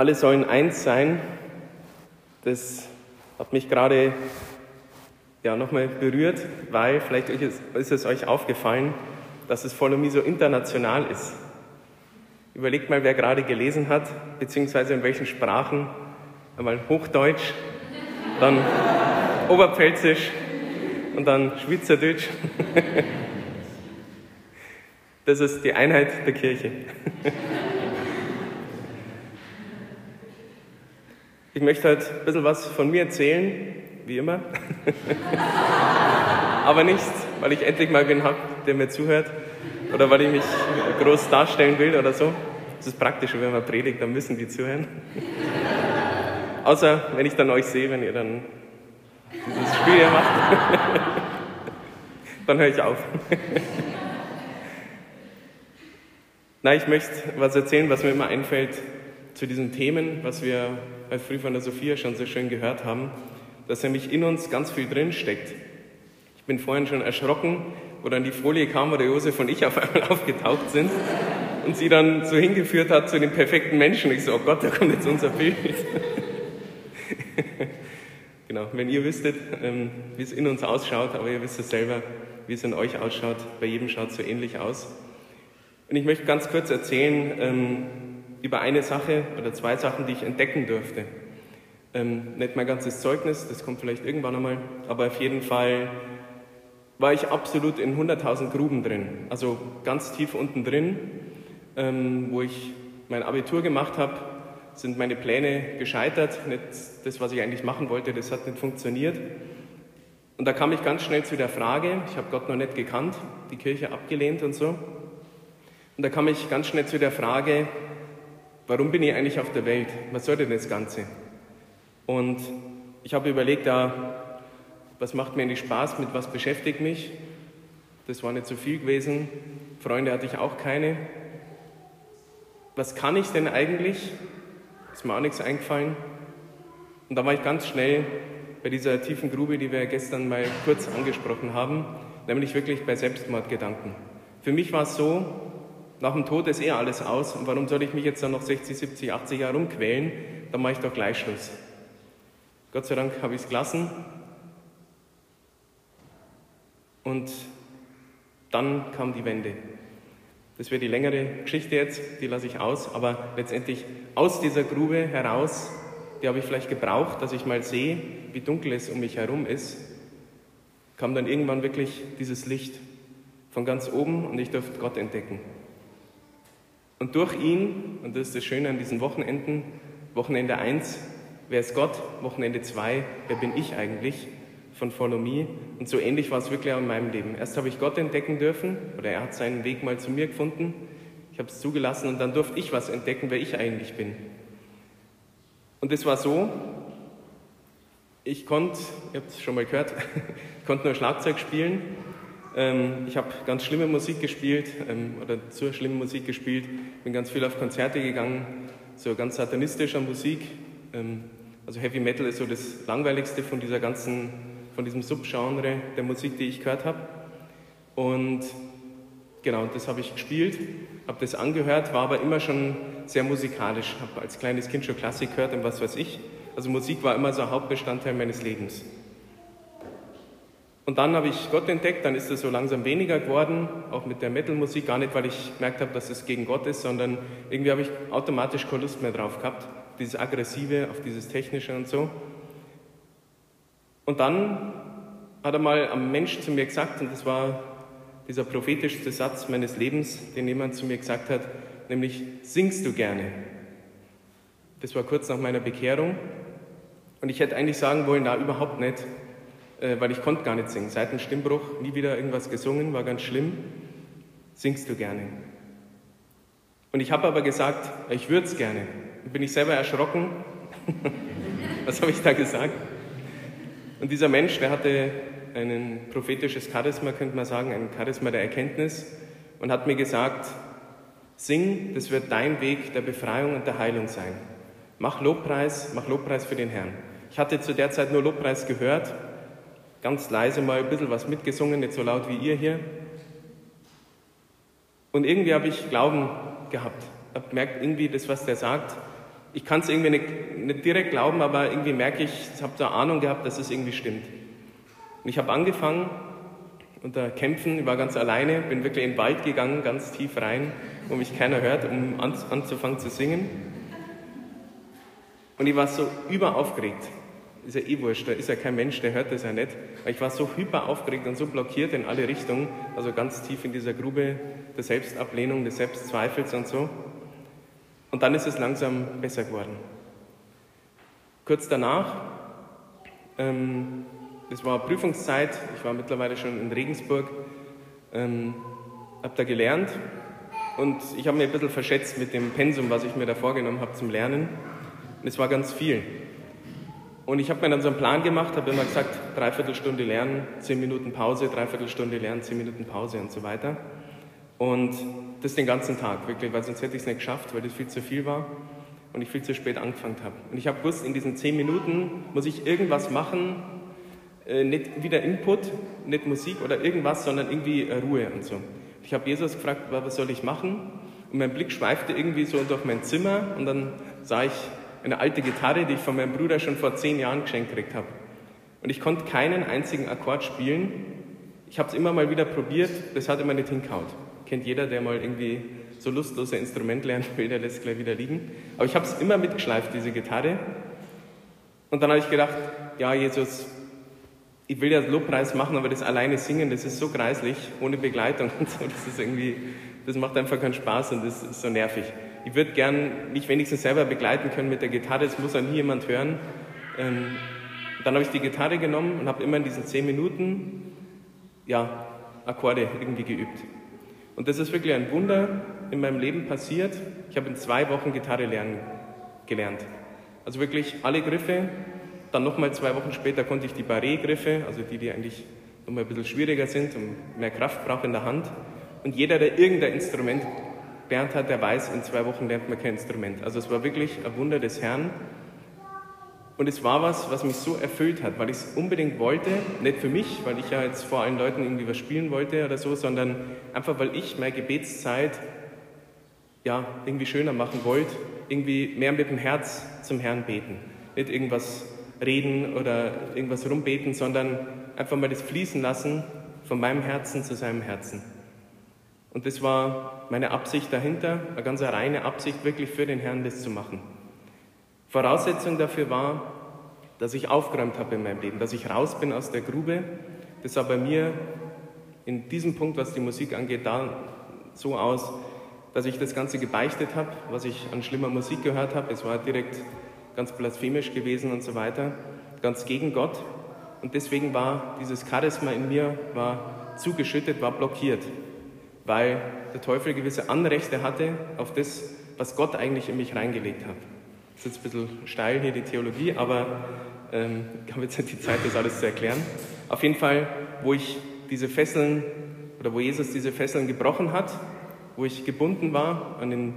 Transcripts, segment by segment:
alle sollen eins sein. Das hat mich gerade ja, nochmal berührt, weil vielleicht ist es euch aufgefallen, dass es Follow Me so international ist. Überlegt mal, wer gerade gelesen hat, beziehungsweise in welchen Sprachen. Einmal Hochdeutsch, dann Oberpfälzisch und dann Schweizerdeutsch. Das ist die Einheit der Kirche. Ich möchte heute ein bisschen was von mir erzählen, wie immer. Aber nicht, weil ich endlich mal wen habe, der mir zuhört oder weil ich mich groß darstellen will oder so. Das ist praktisch, wenn man predigt, dann müssen die zuhören. Außer wenn ich dann euch sehe, wenn ihr dann dieses Spiel hier macht. dann höre ich auf. Nein, ich möchte was erzählen, was mir immer einfällt zu diesen Themen, was wir heute früh von der Sophia schon so schön gehört haben, dass nämlich in uns ganz viel drin steckt. Ich bin vorhin schon erschrocken, wo dann die Folie kam, wo der Josef und ich auf einmal aufgetaucht sind und sie dann so hingeführt hat zu dem perfekten Menschen. Ich so, oh Gott, da kommt jetzt unser Bild. genau, wenn ihr wüsstet, ähm, wie es in uns ausschaut, aber ihr wisst es selber, wie es in euch ausschaut, bei jedem schaut es so ähnlich aus. Und ich möchte ganz kurz erzählen ähm, über eine Sache oder zwei Sachen, die ich entdecken durfte. Ähm, nicht mein ganzes Zeugnis, das kommt vielleicht irgendwann einmal, aber auf jeden Fall war ich absolut in 100.000 Gruben drin, also ganz tief unten drin, ähm, wo ich mein Abitur gemacht habe, sind meine Pläne gescheitert, nicht das, was ich eigentlich machen wollte, das hat nicht funktioniert. Und da kam ich ganz schnell zu der Frage, ich habe Gott noch nicht gekannt, die Kirche abgelehnt und so. Und da kam ich ganz schnell zu der Frage, warum bin ich eigentlich auf der Welt? Was soll denn das Ganze? Und ich habe überlegt, ja, was macht mir eigentlich Spaß, mit was beschäftigt mich? Das war nicht so viel gewesen. Freunde hatte ich auch keine. Was kann ich denn eigentlich? Ist mir auch nichts eingefallen. Und da war ich ganz schnell bei dieser tiefen Grube, die wir gestern mal kurz angesprochen haben, nämlich wirklich bei Selbstmordgedanken. Für mich war es so, nach dem Tod ist eh alles aus und warum soll ich mich jetzt dann noch 60, 70, 80 Jahre rumquälen? Dann mache ich doch gleich Schluss. Gott sei Dank habe ich es gelassen. Und dann kam die Wende. Das wäre die längere Geschichte jetzt, die lasse ich aus, aber letztendlich aus dieser Grube heraus, die habe ich vielleicht gebraucht, dass ich mal sehe, wie dunkel es um mich herum ist, kam dann irgendwann wirklich dieses Licht von ganz oben und ich durfte Gott entdecken. Und durch ihn, und das ist das Schöne an diesen Wochenenden, Wochenende 1, wer ist Gott? Wochenende 2, wer bin ich eigentlich? Von Follow Me. Und so ähnlich war es wirklich auch in meinem Leben. Erst habe ich Gott entdecken dürfen, oder er hat seinen Weg mal zu mir gefunden. Ich habe es zugelassen und dann durfte ich was entdecken, wer ich eigentlich bin. Und es war so, ich konnte, ihr habt es schon mal gehört, ich konnte nur Schlagzeug spielen ähm, ich habe ganz schlimme Musik gespielt ähm, oder zur schlimmen Musik gespielt, bin ganz viel auf Konzerte gegangen, so ganz satanistischer Musik. Ähm, also Heavy Metal ist so das langweiligste von dieser ganzen, von diesem Subgenre der Musik, die ich gehört habe. Und genau, das habe ich gespielt, habe das angehört, war aber immer schon sehr musikalisch, habe als kleines Kind schon Klassik gehört und was weiß ich. Also Musik war immer so ein Hauptbestandteil meines Lebens. Und dann habe ich Gott entdeckt, dann ist es so langsam weniger geworden, auch mit der Metal-Musik, gar nicht, weil ich gemerkt habe, dass es gegen Gott ist, sondern irgendwie habe ich automatisch keine Lust mehr drauf gehabt, dieses Aggressive, auf dieses Technische und so. Und dann hat einmal ein Mensch zu mir gesagt, und das war dieser prophetischste Satz meines Lebens, den jemand zu mir gesagt hat, nämlich, singst du gerne? Das war kurz nach meiner Bekehrung. Und ich hätte eigentlich sagen wollen, na, überhaupt nicht weil ich konnte gar nicht singen. Seit dem Stimmbruch nie wieder irgendwas gesungen, war ganz schlimm. Singst du gerne? Und ich habe aber gesagt, ich würde es gerne. Und bin ich selber erschrocken. Was habe ich da gesagt? Und dieser Mensch, der hatte ein prophetisches Charisma, könnte man sagen, ein Charisma der Erkenntnis und hat mir gesagt, sing, das wird dein Weg der Befreiung und der Heilung sein. Mach Lobpreis, mach Lobpreis für den Herrn. Ich hatte zu der Zeit nur Lobpreis gehört ganz leise mal ein bisschen was mitgesungen, nicht so laut wie ihr hier. Und irgendwie habe ich Glauben gehabt. Habe gemerkt, irgendwie das, was der sagt, ich kann es irgendwie nicht, nicht, direkt glauben, aber irgendwie merke ich, ich habe da Ahnung gehabt, dass es irgendwie stimmt. Und ich habe angefangen unter Kämpfen, ich war ganz alleine, bin wirklich in den Wald gegangen, ganz tief rein, wo mich keiner hört, um an, anzufangen zu singen. Und ich war so überaufgeregt. Ist ja eh wurscht, da ist ja kein Mensch, der hört das ja nicht. Aber ich war so hyper aufgeregt und so blockiert in alle Richtungen, also ganz tief in dieser Grube der Selbstablehnung, des Selbstzweifels und so. Und dann ist es langsam besser geworden. Kurz danach, ähm, das war Prüfungszeit, ich war mittlerweile schon in Regensburg, ähm, habe da gelernt und ich habe mir ein bisschen verschätzt mit dem Pensum, was ich mir da vorgenommen habe zum Lernen. Und es war ganz viel. Und ich habe mir dann so einen Plan gemacht, habe immer gesagt, dreiviertel Stunde lernen, zehn Minuten Pause, dreiviertel Stunde lernen, zehn Minuten Pause und so weiter. Und das den ganzen Tag, wirklich, weil sonst hätte ich es nicht geschafft, weil das viel zu viel war und ich viel zu spät angefangen habe. Und ich habe gewusst, in diesen zehn Minuten muss ich irgendwas machen, äh, nicht wieder Input, nicht Musik oder irgendwas, sondern irgendwie äh, Ruhe und so. Ich habe Jesus gefragt, was soll ich machen? Und mein Blick schweifte irgendwie so durch mein Zimmer und dann sah ich eine alte Gitarre, die ich von meinem Bruder schon vor zehn Jahren geschenkt gekriegt habe. Und ich konnte keinen einzigen Akkord spielen. Ich habe es immer mal wieder probiert, das hat immer nicht hingehaut. Kennt jeder, der mal irgendwie so lustlose Instrument lernen will, der lässt gleich wieder liegen. Aber ich habe es immer mitgeschleift, diese Gitarre. Und dann habe ich gedacht, ja, Jesus, ich will ja Lobpreis machen, aber das alleine singen, das ist so kreislich, ohne Begleitung und so, das ist irgendwie, das macht einfach keinen Spaß und das ist so nervig. Ich würde gern mich wenigstens selber begleiten können mit der Gitarre, das muss ja nie jemand hören. Ähm, dann habe ich die Gitarre genommen und habe immer in diesen zehn Minuten, ja, Akkorde irgendwie geübt. Und das ist wirklich ein Wunder in meinem Leben passiert. Ich habe in zwei Wochen Gitarre lernen gelernt. Also wirklich alle Griffe, dann nochmal zwei Wochen später konnte ich die Barré-Griffe, also die, die eigentlich nochmal ein bisschen schwieriger sind und mehr Kraft braucht in der Hand. Und jeder, der irgendein Instrument gelernt hat, der weiß, in zwei Wochen lernt man kein Instrument. Also es war wirklich ein Wunder des Herrn. Und es war was, was mich so erfüllt hat, weil ich es unbedingt wollte, nicht für mich, weil ich ja jetzt vor allen Leuten irgendwie was spielen wollte oder so, sondern einfach, weil ich meine Gebetszeit ja, irgendwie schöner machen wollte, irgendwie mehr mit dem Herz zum Herrn beten. Nicht irgendwas reden oder irgendwas rumbeten, sondern einfach mal das fließen lassen von meinem Herzen zu seinem Herzen. Und das war meine Absicht dahinter, eine ganz reine Absicht, wirklich für den Herrn das zu machen. Voraussetzung dafür war, dass ich aufgeräumt habe in meinem Leben, dass ich raus bin aus der Grube. Das sah bei mir in diesem Punkt, was die Musik angeht, da so aus, dass ich das Ganze gebeichtet habe, was ich an schlimmer Musik gehört habe. Es war direkt ganz blasphemisch gewesen und so weiter, ganz gegen Gott. Und deswegen war dieses Charisma in mir war zugeschüttet, war blockiert, weil der Teufel gewisse Anrechte hatte auf das, was Gott eigentlich in mich reingelegt hat. Das ist jetzt ein bisschen steil hier die Theologie, aber ähm, ich habe jetzt nicht die Zeit, das alles zu erklären. Auf jeden Fall, wo ich diese Fesseln oder wo Jesus diese Fesseln gebrochen hat, wo ich gebunden war an den,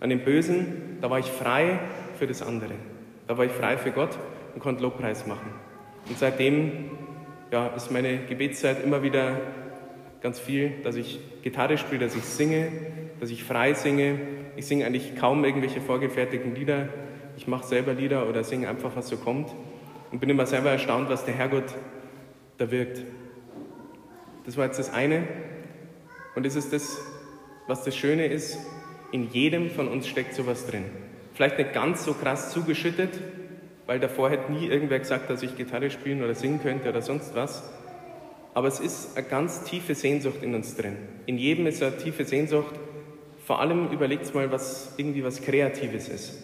an den Bösen, da war ich frei für das andere. Da war ich frei für Gott und konnte Lobpreis machen. Und seitdem ja, ist meine Gebetszeit immer wieder ganz viel, dass ich Gitarre spiele, dass ich singe, dass ich frei singe. Ich singe eigentlich kaum irgendwelche vorgefertigten Lieder. Ich mache selber Lieder oder singe einfach, was so kommt. Und bin immer selber erstaunt, was der Herrgott da wirkt. Das war jetzt das eine. Und es ist das, was das Schöne ist, in jedem von uns steckt sowas drin. Vielleicht nicht ganz so krass zugeschüttet, weil davor hätte nie irgendwer gesagt, dass ich Gitarre spielen oder singen könnte oder sonst was. Aber es ist eine ganz tiefe Sehnsucht in uns drin. In jedem ist eine tiefe Sehnsucht. Vor allem überlegt mal, was irgendwie was Kreatives ist.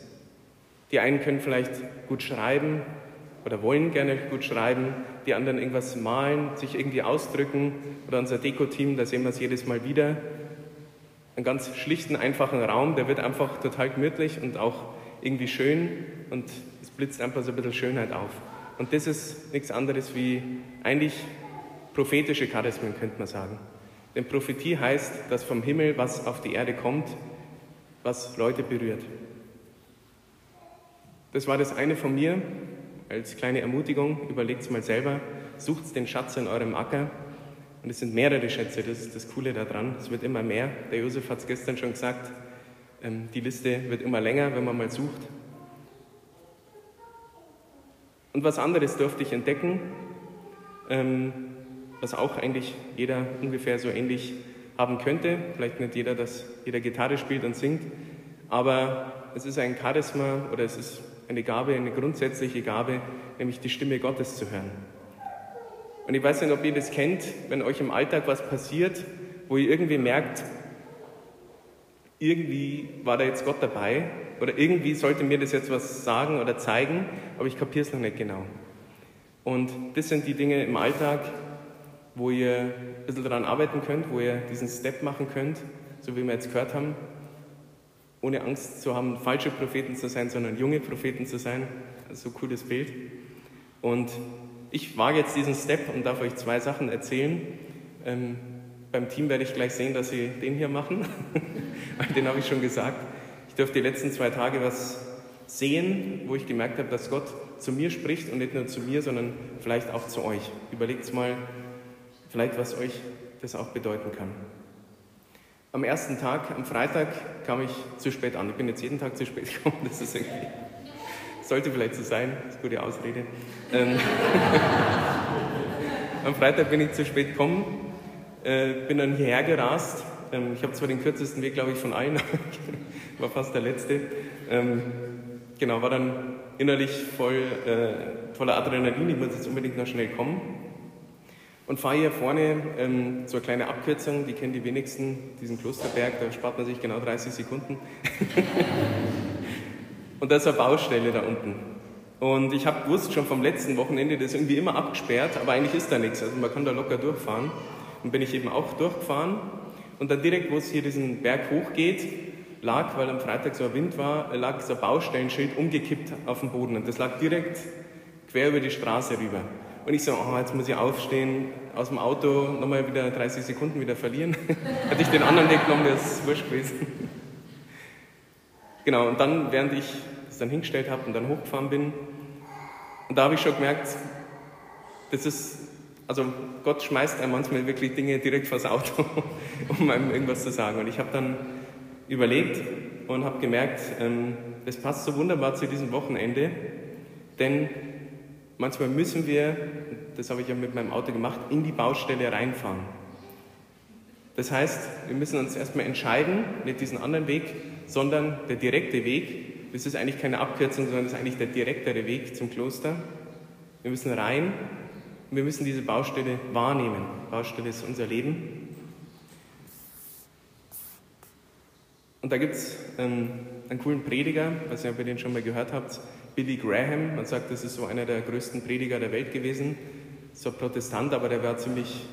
Die einen können vielleicht gut schreiben oder wollen gerne gut schreiben, die anderen irgendwas malen, sich irgendwie ausdrücken. Oder unser Deko-Team, da sehen wir es jedes Mal wieder einen ganz schlichten, einfachen Raum, der wird einfach total gemütlich und auch irgendwie schön und es blitzt einfach so ein bisschen Schönheit auf. Und das ist nichts anderes wie eigentlich prophetische Charismen, könnte man sagen. Denn Prophetie heißt, dass vom Himmel was auf die Erde kommt, was Leute berührt. Das war das eine von mir als kleine Ermutigung. Überlegt es mal selber. Sucht den Schatz in eurem Acker und es sind mehrere Schätze, das ist das Coole daran. Es wird immer mehr. Der Josef hat es gestern schon gesagt, ähm, die Liste wird immer länger, wenn man mal sucht. Und was anderes durfte ich entdecken, ähm, was auch eigentlich jeder ungefähr so ähnlich haben könnte. Vielleicht nicht jeder, dass jeder Gitarre spielt und singt, aber es ist ein Charisma oder es ist eine Gabe, eine grundsätzliche Gabe, nämlich die Stimme Gottes zu hören. Und ich weiß nicht, ob ihr das kennt, wenn euch im Alltag was passiert, wo ihr irgendwie merkt, irgendwie war da jetzt Gott dabei oder irgendwie sollte mir das jetzt was sagen oder zeigen, aber ich kapiere es noch nicht genau. Und das sind die Dinge im Alltag, wo ihr ein bisschen daran arbeiten könnt, wo ihr diesen Step machen könnt, so wie wir jetzt gehört haben, ohne Angst zu haben, falsche Propheten zu sein, sondern junge Propheten zu sein. So ein cooles Bild. Und ich wage jetzt diesen Step und darf euch zwei Sachen erzählen. Ähm, beim Team werde ich gleich sehen, dass sie den hier machen. den habe ich schon gesagt. Ich durfte die letzten zwei Tage was sehen, wo ich gemerkt habe, dass Gott zu mir spricht und nicht nur zu mir, sondern vielleicht auch zu euch. Überlegt mal, vielleicht was euch das auch bedeuten kann. Am ersten Tag, am Freitag, kam ich zu spät an. Ich bin jetzt jeden Tag zu spät gekommen. Das ist irgendwie, sollte vielleicht so sein, das ist eine gute Ausrede. Ähm, am Freitag bin ich zu spät gekommen, äh, bin dann hierher gerast. Ähm, ich habe zwar den kürzesten Weg, glaube ich, von allen, war fast der letzte. Ähm, genau, war dann innerlich voll, äh, voller Adrenalin, ich muss jetzt unbedingt noch schnell kommen und fahre hier vorne ähm, so eine kleine Abkürzung, die kennen die wenigsten, diesen Klosterberg, da spart man sich genau 30 Sekunden. und da ist eine Baustelle da unten. Und ich habe gewusst schon vom letzten Wochenende, das ist irgendwie immer abgesperrt, aber eigentlich ist da nichts, also man kann da locker durchfahren. Und bin ich eben auch durchgefahren. Und dann direkt, wo es hier diesen Berg hochgeht, lag, weil am Freitag so ein Wind war, lag so ein Baustellenschild umgekippt auf dem Boden. Und das lag direkt quer über die Straße rüber. Und ich so, oh, jetzt muss ich aufstehen, aus dem Auto nochmal wieder 30 Sekunden wieder verlieren. Hätte ich den anderen Weg genommen, wäre es wurscht gewesen. genau, und dann, während ich das dann hingestellt habe und dann hochgefahren bin, und da habe ich schon gemerkt, das ist, also Gott schmeißt einem manchmal wirklich Dinge direkt vors Auto, um einem irgendwas zu sagen. Und ich habe dann überlegt und habe gemerkt, ähm, das passt so wunderbar zu diesem Wochenende, denn Manchmal müssen wir, das habe ich ja mit meinem Auto gemacht, in die Baustelle reinfahren. Das heißt, wir müssen uns erstmal entscheiden, nicht diesen anderen Weg, sondern der direkte Weg. Das ist eigentlich keine Abkürzung, sondern das ist eigentlich der direktere Weg zum Kloster. Wir müssen rein und wir müssen diese Baustelle wahrnehmen. Baustelle ist unser Leben. Und da gibt es ähm, einen coolen Prediger, was ihr, ob ihr den schon mal gehört habt, Billy Graham, man sagt, das ist so einer der größten Prediger der Welt gewesen, so ein Protestant, aber der war ziemlich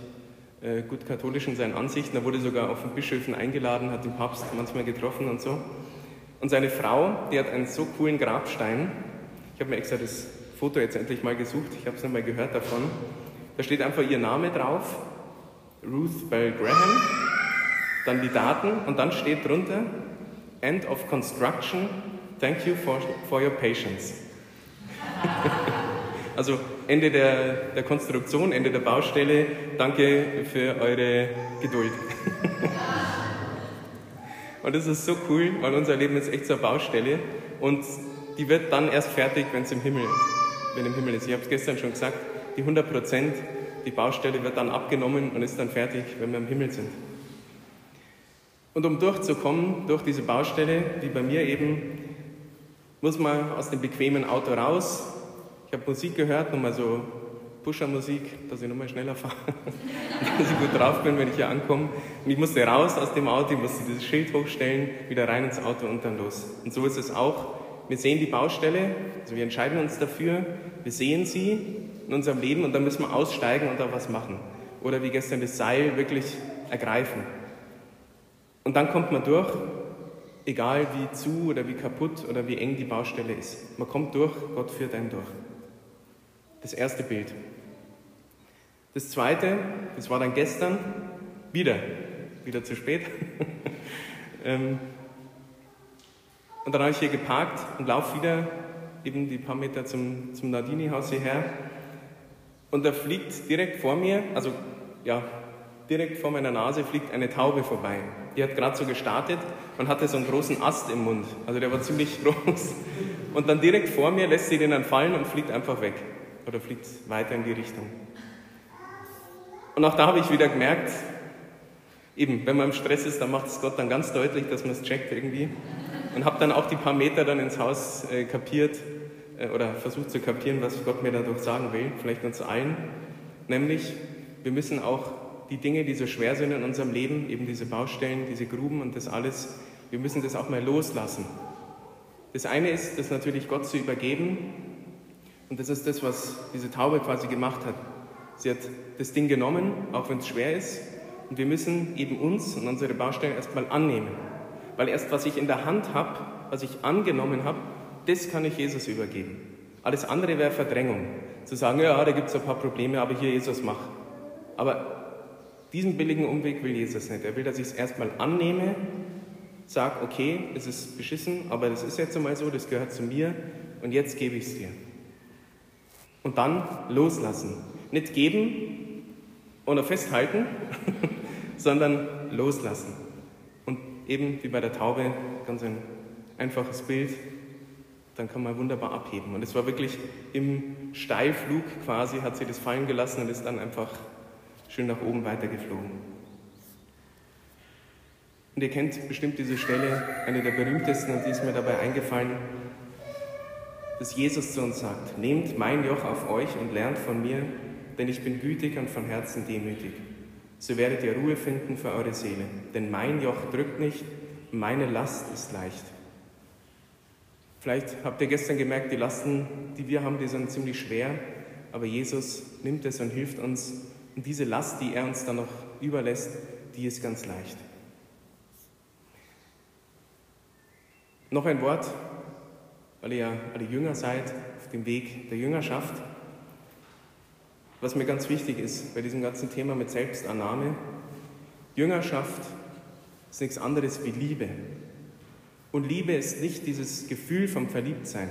äh, gut katholisch in seinen Ansichten. Er wurde sogar auf den Bischöfen eingeladen, hat den Papst manchmal getroffen und so. Und seine Frau, die hat einen so coolen Grabstein. Ich habe mir extra das Foto jetzt endlich mal gesucht, ich habe es mal gehört davon. Da steht einfach ihr Name drauf, Ruth Bell Graham, dann die Daten und dann steht drunter End of Construction Thank you for, for your patience. also Ende der, der Konstruktion, Ende der Baustelle. Danke für eure Geduld. und das ist so cool, weil unser Leben ist echt eine Baustelle und die wird dann erst fertig, wenn es im Himmel, wenn im Himmel ist. Ich habe es gestern schon gesagt, die 100 Prozent, die Baustelle wird dann abgenommen und ist dann fertig, wenn wir im Himmel sind. Und um durchzukommen durch diese Baustelle, wie bei mir eben, muss man aus dem bequemen Auto raus. Ich habe Musik gehört, nochmal so Pusher-Musik, dass ich nochmal schneller fahre, dass ich gut drauf bin, wenn ich hier ankomme. Und ich musste raus aus dem Auto, ich musste dieses Schild hochstellen, wieder rein ins Auto und dann los. Und so ist es auch. Wir sehen die Baustelle, also wir entscheiden uns dafür, wir sehen sie in unserem Leben und dann müssen wir aussteigen und da was machen. Oder wie gestern das Seil wirklich ergreifen. Und dann kommt man durch egal wie zu oder wie kaputt oder wie eng die Baustelle ist. Man kommt durch, Gott führt einen durch. Das erste Bild. Das zweite, das war dann gestern, wieder, wieder zu spät. Ähm, und dann habe ich hier geparkt und laufe wieder eben die paar Meter zum, zum Nardini-Haus hierher. Und da fliegt direkt vor mir, also ja, direkt vor meiner Nase fliegt eine Taube vorbei. Die hat gerade so gestartet und hatte so einen großen Ast im Mund. Also der war ziemlich groß. Und dann direkt vor mir lässt sie den dann fallen und fliegt einfach weg. Oder fliegt weiter in die Richtung. Und auch da habe ich wieder gemerkt, eben, wenn man im Stress ist, dann macht es Gott dann ganz deutlich, dass man es checkt irgendwie. Und habe dann auch die paar Meter dann ins Haus äh, kapiert äh, oder versucht zu kapieren, was Gott mir dadurch sagen will, vielleicht uns allen. Nämlich, wir müssen auch die Dinge, die so schwer sind in unserem Leben, eben diese Baustellen, diese Gruben und das alles, wir müssen das auch mal loslassen. Das eine ist, das natürlich Gott zu übergeben. Und das ist das, was diese Taube quasi gemacht hat. Sie hat das Ding genommen, auch wenn es schwer ist. Und wir müssen eben uns und unsere Baustellen erstmal annehmen. Weil erst was ich in der Hand habe, was ich angenommen habe, das kann ich Jesus übergeben. Alles andere wäre Verdrängung. Zu sagen, ja, da gibt es ein paar Probleme, aber hier Jesus mach. Aber diesen billigen Umweg will Jesus nicht. Er will, dass ich es erstmal annehme sag, okay, es ist beschissen, aber das ist jetzt einmal so, das gehört zu mir und jetzt gebe ich es dir. Und dann loslassen. Nicht geben oder festhalten, sondern loslassen. Und eben wie bei der Taube, ganz ein einfaches Bild, dann kann man wunderbar abheben. Und es war wirklich im Steilflug quasi, hat sie das fallen gelassen und ist dann einfach schön nach oben weitergeflogen. Und ihr kennt bestimmt diese Stelle, eine der berühmtesten, und die ist mir dabei eingefallen, dass Jesus zu uns sagt, nehmt mein Joch auf euch und lernt von mir, denn ich bin gütig und von Herzen demütig. So werdet ihr Ruhe finden für eure Seele, denn mein Joch drückt nicht, meine Last ist leicht. Vielleicht habt ihr gestern gemerkt, die Lasten, die wir haben, die sind ziemlich schwer, aber Jesus nimmt es und hilft uns. Und diese Last, die er uns dann noch überlässt, die ist ganz leicht. Noch ein Wort, weil ihr ja alle Jünger seid, auf dem Weg der Jüngerschaft. Was mir ganz wichtig ist bei diesem ganzen Thema mit Selbstannahme, Jüngerschaft ist nichts anderes wie Liebe. Und Liebe ist nicht dieses Gefühl vom Verliebtsein.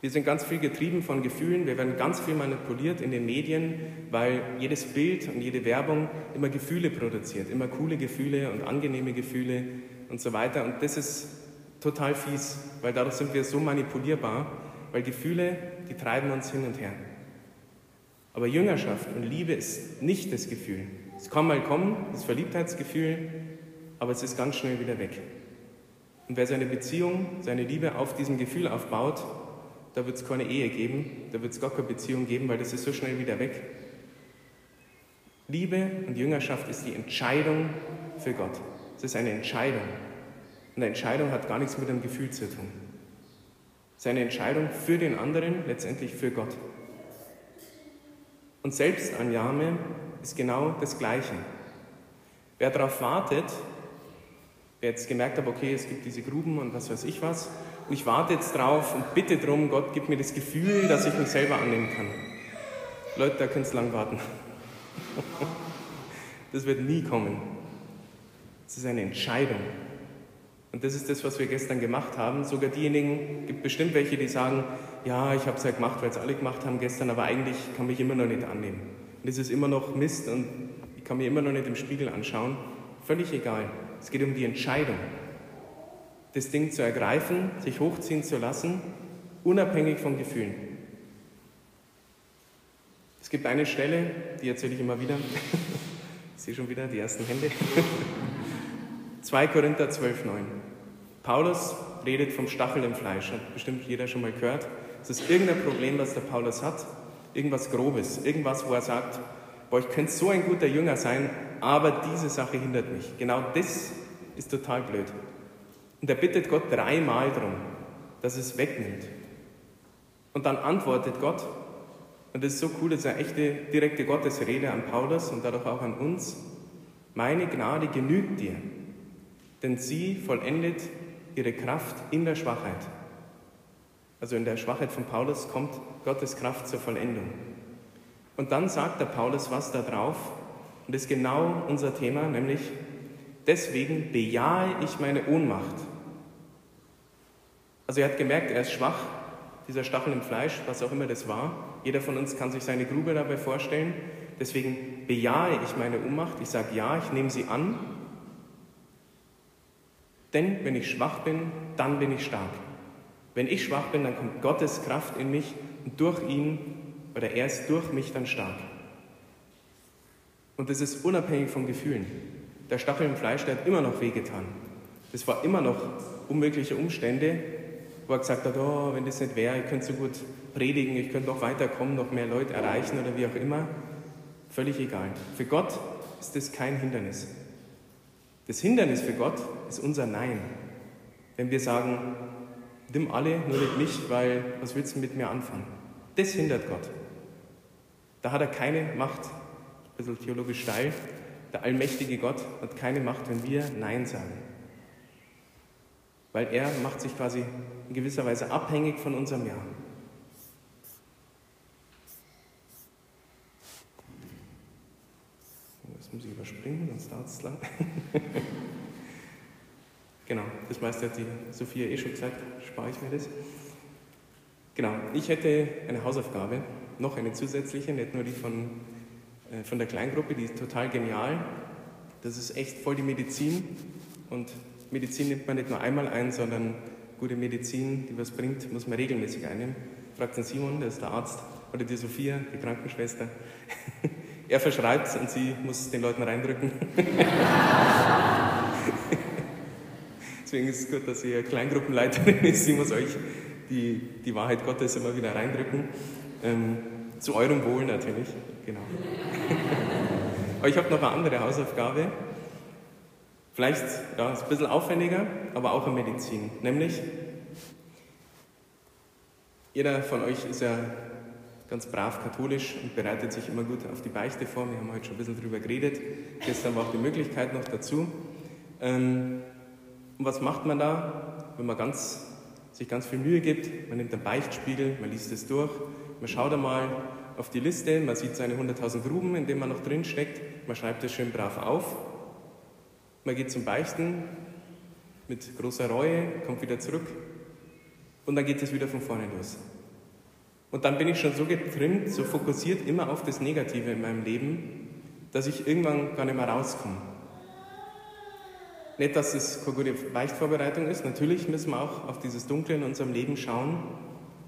Wir sind ganz viel getrieben von Gefühlen, wir werden ganz viel manipuliert in den Medien, weil jedes Bild und jede Werbung immer Gefühle produziert, immer coole Gefühle und angenehme Gefühle und so weiter. Und das ist total fies, weil dadurch sind wir so manipulierbar, weil Gefühle, die treiben uns hin und her. Aber Jüngerschaft und Liebe ist nicht das Gefühl. Es kann mal kommen, das Verliebtheitsgefühl, aber es ist ganz schnell wieder weg. Und wer seine Beziehung, seine Liebe auf diesem Gefühl aufbaut, da wird es keine Ehe geben, da wird es gar keine Beziehung geben, weil das ist so schnell wieder weg. Liebe und Jüngerschaft ist die Entscheidung für Gott. Es ist eine Entscheidung. Und eine Entscheidung hat gar nichts mit einem Gefühl zu tun. Es ist eine Entscheidung für den anderen, letztendlich für Gott. Und Selbstannahme ist genau das Gleiche. Wer darauf wartet, wer jetzt gemerkt hat, okay, es gibt diese Gruben und was weiß ich was, und ich warte jetzt drauf und bitte drum, Gott, gib mir das Gefühl, dass ich mich selber annehmen kann. Leute, da könnt ihr lang warten. Das wird nie kommen. Es ist eine Entscheidung. Und das ist das, was wir gestern gemacht haben. Sogar diejenigen, gibt bestimmt welche, die sagen, ja, ich habe es ja gemacht, weil es alle gemacht haben gestern, aber eigentlich kann mich immer noch nicht annehmen. Und es ist immer noch Mist und ich kann mir immer noch nicht im Spiegel anschauen. Völlig egal. Es geht um die Entscheidung, das Ding zu ergreifen, sich hochziehen zu lassen, unabhängig von Gefühlen. Es gibt eine Stelle, die erzähle ich immer wieder. ich sehe schon wieder die ersten Hände. 2 Korinther 12, 9. Paulus redet vom Stachel im Fleisch, hat bestimmt jeder schon mal gehört. Es ist irgendein Problem, was der Paulus hat, irgendwas Grobes, irgendwas, wo er sagt, boah, ich könnte so ein guter Jünger sein, aber diese Sache hindert mich. Genau das ist total blöd. Und er bittet Gott dreimal darum, dass es wegnimmt. Und dann antwortet Gott, und das ist so cool, das ist eine echte direkte Gottesrede an Paulus und dadurch auch an uns, meine Gnade genügt dir, denn sie vollendet ihre Kraft in der Schwachheit. Also in der Schwachheit von Paulus kommt Gottes Kraft zur Vollendung. Und dann sagt der Paulus was da drauf, und das ist genau unser Thema, nämlich deswegen bejahe ich meine Ohnmacht. Also er hat gemerkt, er ist schwach, dieser Stachel im Fleisch, was auch immer das war. Jeder von uns kann sich seine Grube dabei vorstellen. Deswegen bejahe ich meine Ohnmacht. Ich sage ja, ich nehme sie an denn wenn ich schwach bin, dann bin ich stark. Wenn ich schwach bin, dann kommt Gottes Kraft in mich und durch ihn, oder er ist durch mich dann stark. Und das ist unabhängig von Gefühlen. Der Stachel im Fleisch, der hat immer noch wehgetan. Das war immer noch unmögliche Umstände, wo er gesagt hat, oh, wenn das nicht wäre, ich könnte so gut predigen, ich könnte noch weiterkommen, noch mehr Leute erreichen oder wie auch immer. Völlig egal. Für Gott ist das kein Hindernis. Das Hindernis für Gott ist unser Nein. Wenn wir sagen, nimm alle, nur nicht mich, weil was willst du mit mir anfangen? Das hindert Gott. Da hat er keine Macht, ein bisschen theologisch steil, der allmächtige Gott hat keine Macht, wenn wir Nein sagen. Weil er macht sich quasi in gewisser Weise abhängig von unserem Ja. Das muss ich überspringen, sonst dauert es lang. genau, das meiste hat die Sophia eh schon gesagt, spare ich mir das. Genau, ich hätte eine Hausaufgabe, noch eine zusätzliche, nicht nur die von, äh, von der Kleingruppe, die ist total genial. Das ist echt voll die Medizin und Medizin nimmt man nicht nur einmal ein, sondern gute Medizin, die was bringt, muss man regelmäßig einnehmen. Fragt den Simon, der ist der Arzt, oder die Sophia, die Krankenschwester. Er verschreibt es und sie muss den Leuten reindrücken. Deswegen ist es gut, dass sie Kleingruppenleiterin ist. Sie muss euch die, die Wahrheit Gottes immer wieder reindrücken. Ähm, zu eurem Wohl natürlich, genau. Aber ich habe noch eine andere Hausaufgabe. Vielleicht ja, ist ein bisschen aufwendiger, aber auch in Medizin. Nämlich, jeder von euch ist ja ganz brav katholisch und bereitet sich immer gut auf die Beichte vor. Wir haben heute schon ein bisschen darüber geredet. Gestern war auch die Möglichkeit noch dazu. Ähm, und was macht man da, wenn man ganz, sich ganz viel Mühe gibt? Man nimmt einen Beichtspiegel, man liest es durch, man schaut einmal auf die Liste, man sieht seine 100.000 Gruben, in denen man noch drin steckt, man schreibt es schön brav auf. Man geht zum Beichten mit großer Reue, kommt wieder zurück und dann geht es wieder von vorne los. Und dann bin ich schon so getrimmt, so fokussiert immer auf das Negative in meinem Leben, dass ich irgendwann gar nicht mehr rauskomme. Nicht, dass es keine gute Beichtvorbereitung ist, natürlich müssen wir auch auf dieses Dunkle in unserem Leben schauen,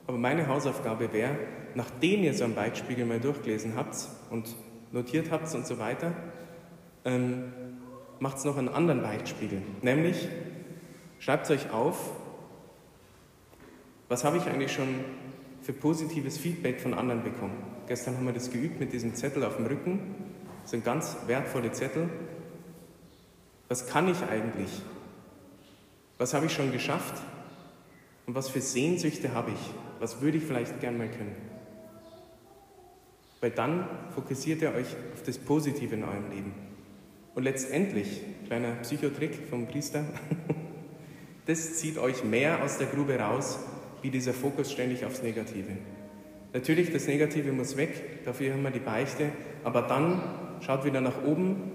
aber meine Hausaufgabe wäre, nachdem ihr so einen Beichtspiegel mal durchgelesen habt und notiert habt und so weiter, ähm, macht es noch einen anderen Beichtspiegel. Nämlich, schreibt euch auf, was habe ich eigentlich schon für positives Feedback von anderen bekommen. Gestern haben wir das geübt mit diesem Zettel auf dem Rücken. Das sind ganz wertvolle Zettel. Was kann ich eigentlich? Was habe ich schon geschafft? Und was für Sehnsüchte habe ich? Was würde ich vielleicht gern mal können? Weil dann fokussiert ihr euch auf das Positive in eurem Leben. Und letztendlich, kleiner Psychotrick vom Priester, das zieht euch mehr aus der Grube raus, wie dieser Fokus ständig aufs Negative. Natürlich, das Negative muss weg, dafür haben wir die Beichte, aber dann schaut wieder nach oben,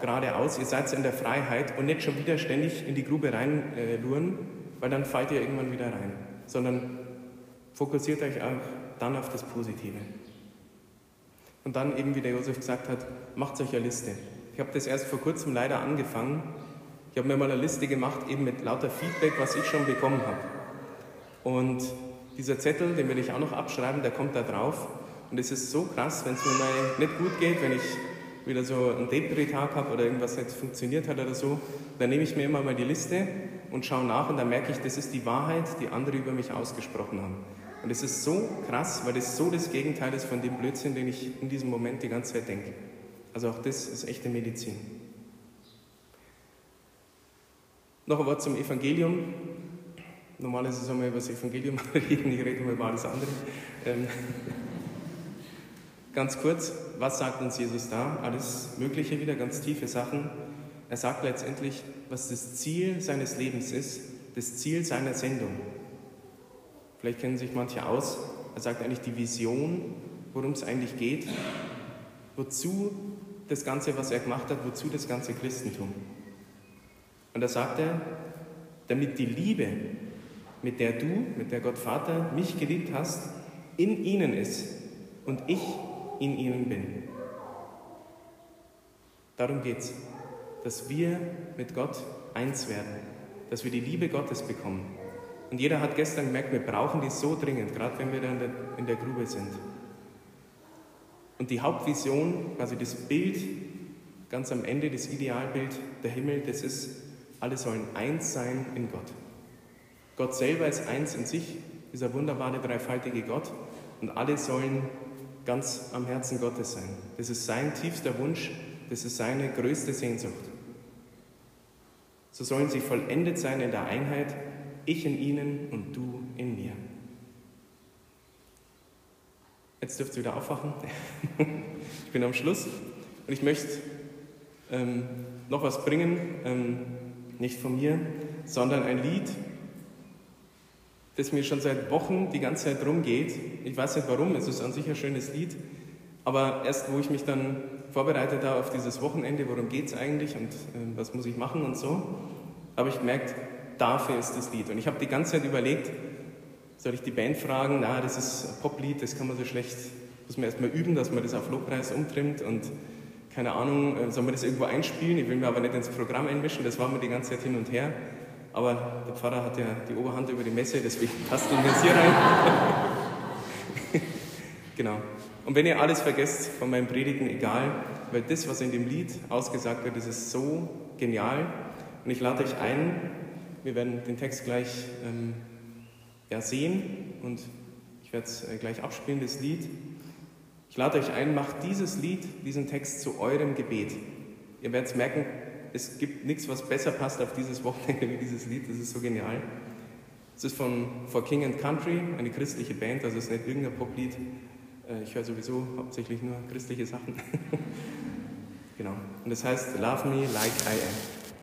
geradeaus, ihr seid in der Freiheit und nicht schon wieder ständig in die Grube reinluren, äh, weil dann fallt ihr irgendwann wieder rein, sondern fokussiert euch auch dann auf das Positive. Und dann eben, wie der Josef gesagt hat, macht euch eine Liste. Ich habe das erst vor kurzem leider angefangen. Ich habe mir mal eine Liste gemacht, eben mit lauter Feedback, was ich schon bekommen habe. Und dieser Zettel, den will ich auch noch abschreiben, der kommt da drauf. Und es ist so krass, wenn es mir mal nicht gut geht, wenn ich wieder so einen Depri-Tag habe oder irgendwas nicht funktioniert hat oder so, dann nehme ich mir immer mal die Liste und schaue nach und dann merke ich, das ist die Wahrheit, die andere über mich ausgesprochen haben. Und es ist so krass, weil das so das Gegenteil ist von dem Blödsinn, den ich in diesem Moment die ganze Zeit denke. Also auch das ist echte Medizin. Noch ein Wort zum Evangelium. Normalerweise soll man über das Evangelium reden, ich rede immer über alles andere. Ähm, ganz kurz, was sagt uns Jesus da? Alles Mögliche wieder, ganz tiefe Sachen. Er sagt letztendlich, was das Ziel seines Lebens ist, das Ziel seiner Sendung. Vielleicht kennen sich manche aus. Er sagt eigentlich die Vision, worum es eigentlich geht, wozu das Ganze, was er gemacht hat, wozu das ganze Christentum. Und da sagt er, damit die Liebe, mit der du, mit der Gott Vater mich geliebt hast, in ihnen ist und ich in ihnen bin. Darum geht es, dass wir mit Gott eins werden, dass wir die Liebe Gottes bekommen. Und jeder hat gestern gemerkt, wir brauchen die so dringend, gerade wenn wir dann in der Grube sind. Und die Hauptvision, also das Bild ganz am Ende, das Idealbild der Himmel, das ist, alle sollen eins sein in Gott. Gott selber ist eins in sich, dieser wunderbare dreifaltige Gott, und alle sollen ganz am Herzen Gottes sein. Das ist sein tiefster Wunsch, das ist seine größte Sehnsucht. So sollen sie vollendet sein in der Einheit, ich in ihnen und du in mir. Jetzt dürft ihr wieder aufwachen. ich bin am Schluss und ich möchte ähm, noch was bringen, ähm, nicht von mir, sondern ein Lied, das mir schon seit Wochen die ganze Zeit rumgeht. Ich weiß nicht warum, es ist an sich ein schönes Lied, aber erst wo ich mich dann vorbereitet habe auf dieses Wochenende, worum geht es eigentlich und äh, was muss ich machen und so, habe ich gemerkt, dafür ist das Lied. Und ich habe die ganze Zeit überlegt, soll ich die Band fragen, na, das ist ein Poplied, das kann man so schlecht, muss man erstmal üben, dass man das auf Lobpreis umtrimmt und keine Ahnung, äh, soll man das irgendwo einspielen? Ich will mir aber nicht ins Programm einmischen, das war mir die ganze Zeit hin und her. Aber der Pfarrer hat ja die Oberhand über die Messe, deswegen passt ihn jetzt hier rein. genau. Und wenn ihr alles vergesst von meinen Predigten, egal, weil das, was in dem Lied ausgesagt wird, das ist so genial. Und ich lade euch ein, wir werden den Text gleich ähm, ja, sehen und ich werde es äh, gleich abspielen, das Lied. Ich lade euch ein, macht dieses Lied, diesen Text zu eurem Gebet. Ihr werdet merken, es gibt nichts, was besser passt auf dieses Wochenende wie dieses Lied. Das ist so genial. Es ist von For King and Country, eine christliche Band, also es ist nicht irgendein Poplied. Äh, ich höre sowieso hauptsächlich nur christliche Sachen. genau. Und das heißt Love Me Like I Am.